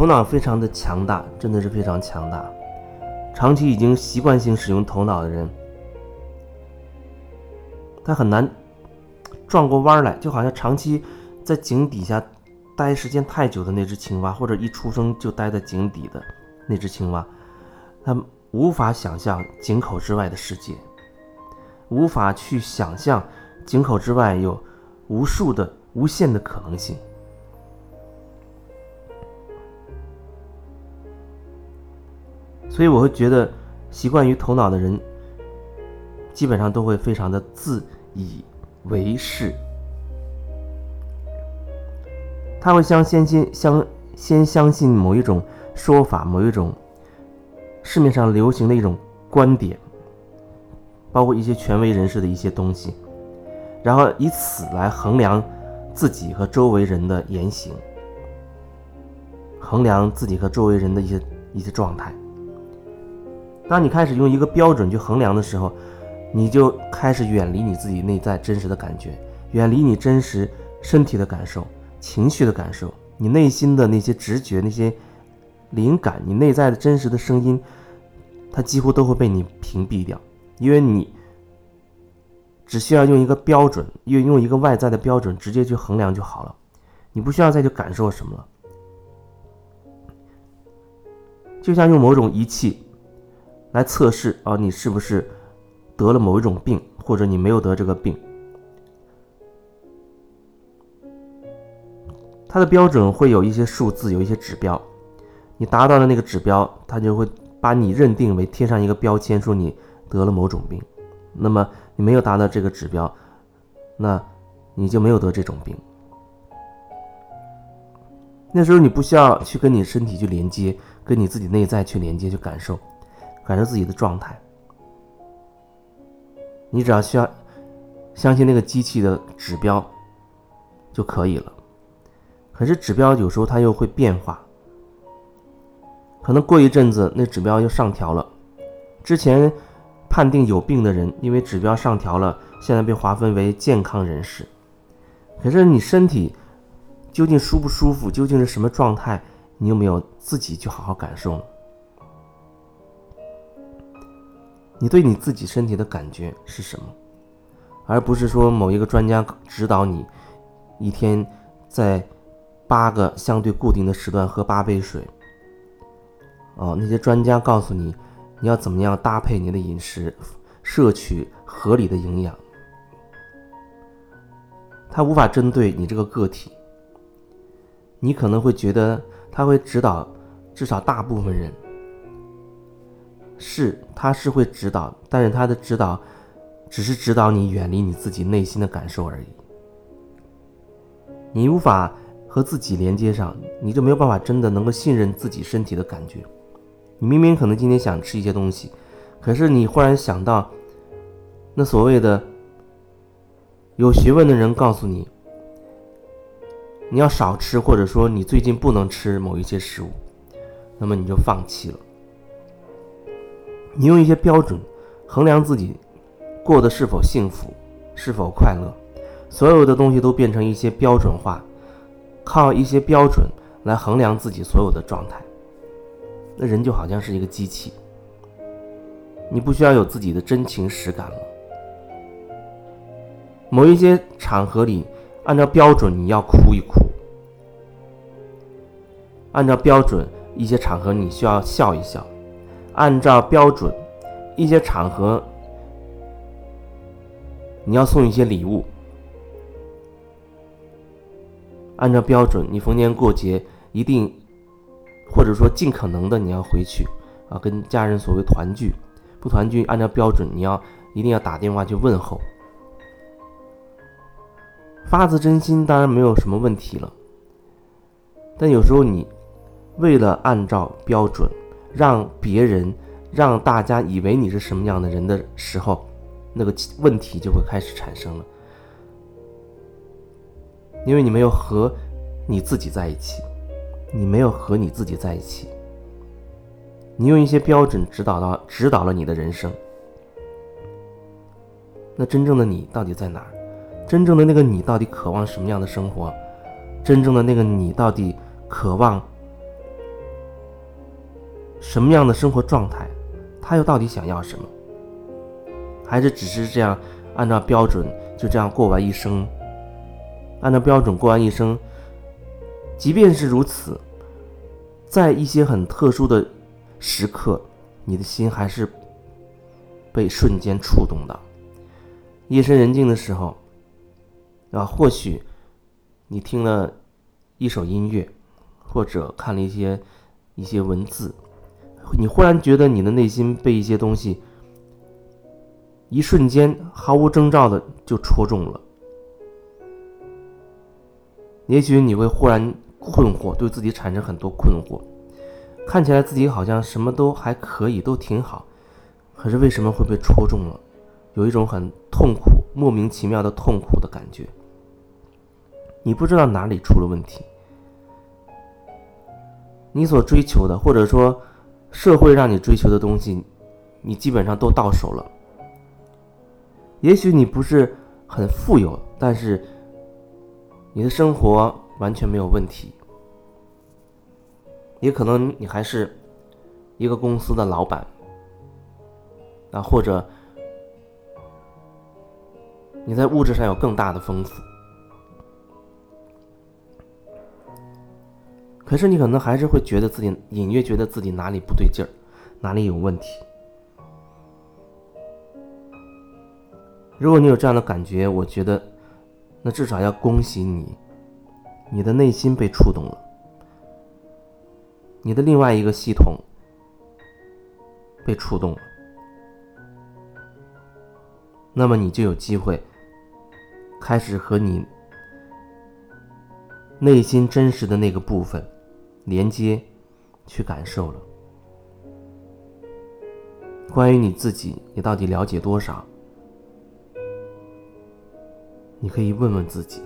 头脑非常的强大，真的是非常强大。长期已经习惯性使用头脑的人，他很难转过弯来，就好像长期在井底下待时间太久的那只青蛙，或者一出生就待在井底的那只青蛙，他无法想象井口之外的世界，无法去想象井口之外有无数的、无限的可能性。所以我会觉得，习惯于头脑的人，基本上都会非常的自以为是。他会相先先相先相信某一种说法，某一种市面上流行的一种观点，包括一些权威人士的一些东西，然后以此来衡量自己和周围人的言行，衡量自己和周围人的一些一些状态。当你开始用一个标准去衡量的时候，你就开始远离你自己内在真实的感觉，远离你真实身体的感受、情绪的感受，你内心的那些直觉、那些灵感，你内在的真实的声音，它几乎都会被你屏蔽掉，因为你只需要用一个标准，用用一个外在的标准直接去衡量就好了，你不需要再去感受什么了，就像用某种仪器。来测试啊，你是不是得了某一种病，或者你没有得这个病？它的标准会有一些数字，有一些指标。你达到了那个指标，它就会把你认定为贴上一个标签，说你得了某种病。那么你没有达到这个指标，那你就没有得这种病。那时候你不需要去跟你身体去连接，跟你自己内在去连接去感受。感受自己的状态，你只要需要相信那个机器的指标就可以了。可是指标有时候它又会变化，可能过一阵子那指标又上调了。之前判定有病的人，因为指标上调了，现在被划分为健康人士。可是你身体究竟舒不舒服，究竟是什么状态，你有没有自己去好好感受呢？你对你自己身体的感觉是什么，而不是说某一个专家指导你一天在八个相对固定的时段喝八杯水。哦，那些专家告诉你你要怎么样搭配你的饮食，摄取合理的营养。他无法针对你这个个体，你可能会觉得他会指导至少大部分人。是，他是会指导，但是他的指导，只是指导你远离你自己内心的感受而已。你无法和自己连接上，你就没有办法真的能够信任自己身体的感觉。你明明可能今天想吃一些东西，可是你忽然想到，那所谓的有学问的人告诉你，你要少吃，或者说你最近不能吃某一些食物，那么你就放弃了。你用一些标准衡量自己过得是否幸福，是否快乐，所有的东西都变成一些标准化，靠一些标准来衡量自己所有的状态。那人就好像是一个机器，你不需要有自己的真情实感了。某一些场合里，按照标准你要哭一哭；按照标准一些场合你需要笑一笑。按照标准，一些场合你要送一些礼物。按照标准，你逢年过节一定，或者说尽可能的你要回去啊，跟家人所谓团聚。不团聚，按照标准你要一定要打电话去问候。发自真心当然没有什么问题了，但有时候你为了按照标准。让别人、让大家以为你是什么样的人的时候，那个问题就会开始产生了。因为你没有和你自己在一起，你没有和你自己在一起，你用一些标准指导到指导了你的人生。那真正的你到底在哪儿？真正的那个你到底渴望什么样的生活？真正的那个你到底渴望什么样的生活状态，他又到底想要什么？还是只是这样按照标准就这样过完一生？按照标准过完一生，即便是如此，在一些很特殊的时刻，你的心还是被瞬间触动的。夜深人静的时候，啊，或许你听了一首音乐，或者看了一些一些文字，你忽然觉得你的内心被一些东西一瞬间毫无征兆的就戳中了。也许你会忽然困惑，对自己产生很多困惑，看起来自己好像什么都还可以，都挺好，可是为什么会被戳中了？有一种很痛苦、莫名其妙的痛苦的感觉。你不知道哪里出了问题，你所追求的，或者说社会让你追求的东西，你基本上都到手了。也许你不是很富有，但是。你的生活完全没有问题，也可能你还是一个公司的老板，啊，或者你在物质上有更大的丰富，可是你可能还是会觉得自己隐约觉得自己哪里不对劲儿，哪里有问题。如果你有这样的感觉，我觉得。那至少要恭喜你，你的内心被触动了，你的另外一个系统被触动了，那么你就有机会开始和你内心真实的那个部分连接，去感受了。关于你自己，你到底了解多少？你可以问问自己。